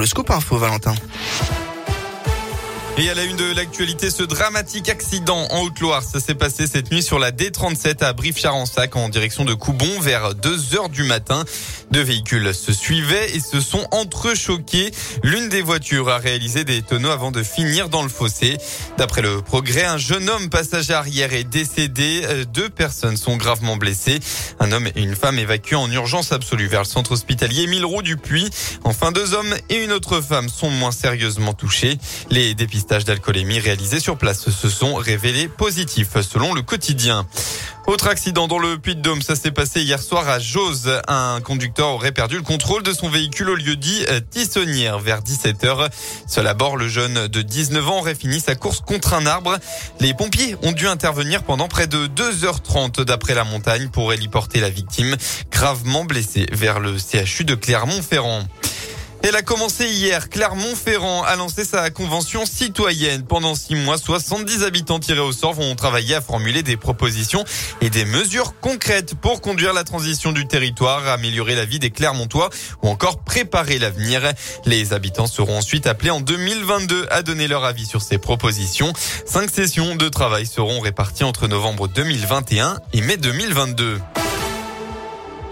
le scoop info, Valentin. Et à la une de l'actualité, ce dramatique accident en Haute-Loire. Ça s'est passé cette nuit sur la D37 à Brive-Charensac en direction de Coubon vers 2 heures du matin. Deux véhicules se suivaient et se sont entrechoqués. L'une des voitures a réalisé des tonneaux avant de finir dans le fossé. D'après le progrès, un jeune homme passager arrière est décédé. Deux personnes sont gravement blessées. Un homme et une femme évacués en urgence absolue vers le centre hospitalier Mille du Puy. Enfin, deux hommes et une autre femme sont moins sérieusement touchés. Les dépistages d'alcoolémie réalisés sur place se sont révélés positifs selon le quotidien. Autre accident dans le Puy-de-Dôme, ça s'est passé hier soir à Jose. Un conducteur aurait perdu le contrôle de son véhicule au lieu dit euh, Tissonnière vers 17h. Seul à bord, le jeune de 19 ans aurait fini sa course contre un arbre. Les pompiers ont dû intervenir pendant près de 2h30 d'après la montagne pour héliporter la victime gravement blessée vers le CHU de Clermont-Ferrand. Elle a commencé hier. Clermont-Ferrand a lancé sa convention citoyenne. Pendant six mois, 70 habitants tirés au sort vont travailler à formuler des propositions et des mesures concrètes pour conduire la transition du territoire, améliorer la vie des Clermontois ou encore préparer l'avenir. Les habitants seront ensuite appelés en 2022 à donner leur avis sur ces propositions. Cinq sessions de travail seront réparties entre novembre 2021 et mai 2022.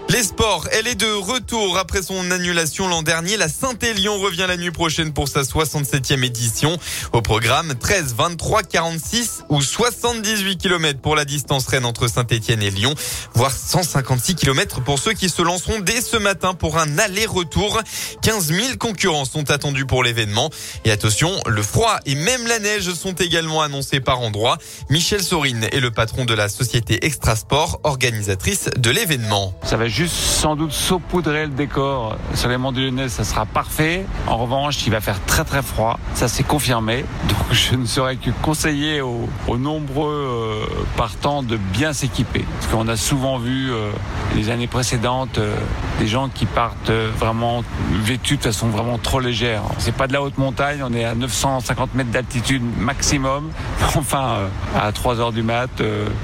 Les sports, elle est de retour après son annulation l'an dernier. La Saint-Élion revient la nuit prochaine pour sa 67e édition. Au programme 13, 23, 46 ou 78 km pour la distance Rennes entre Saint-Etienne et Lyon, voire 156 km pour ceux qui se lanceront dès ce matin pour un aller-retour. 15 000 concurrents sont attendus pour l'événement. Et attention, le froid et même la neige sont également annoncés par endroits. Michel Sorine est le patron de la société Extrasport, organisatrice de l'événement. Juste sans doute saupoudrer le décor sur les monts du Lyonnais, ça sera parfait. En revanche, il va faire très très froid, ça c'est confirmé. Donc je ne saurais que conseiller aux, nombreux euh, partants de bien s'équiper. Parce qu'on a souvent vu euh, les années précédentes euh, des gens qui partent vraiment vêtus de façon vraiment trop légère. C'est pas de la haute montagne, on est à 950 mètres d'altitude maximum. Enfin, à 3 heures du mat,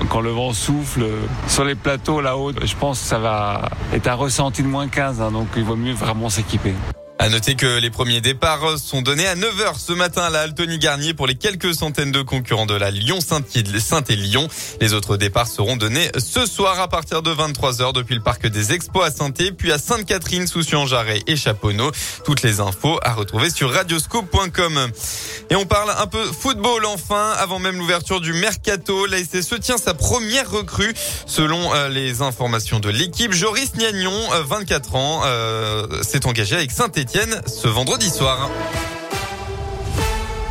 quand le vent souffle sur les plateaux là-haut, je pense que ça va est un ressenti de moins 15, hein, donc il vaut mieux vraiment s'équiper. À noter que les premiers départs sont donnés à 9h ce matin à la Altony Garnier pour les quelques centaines de concurrents de la Lyon Saint-Élion. Les autres départs seront donnés ce soir à partir de 23h depuis le parc des Expos à saint puis à Sainte-Catherine, Soucy-en-Jarret et Chaponneau. Toutes les infos à retrouver sur radioscope.com. Et on parle un peu football enfin, avant même l'ouverture du mercato. La SSE tient sa première recrue selon euh, les informations de l'équipe. Joris Niagnon, 24 euh, ans, euh, s'est engagé avec Ce vendredi soir.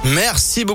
Merci beaucoup.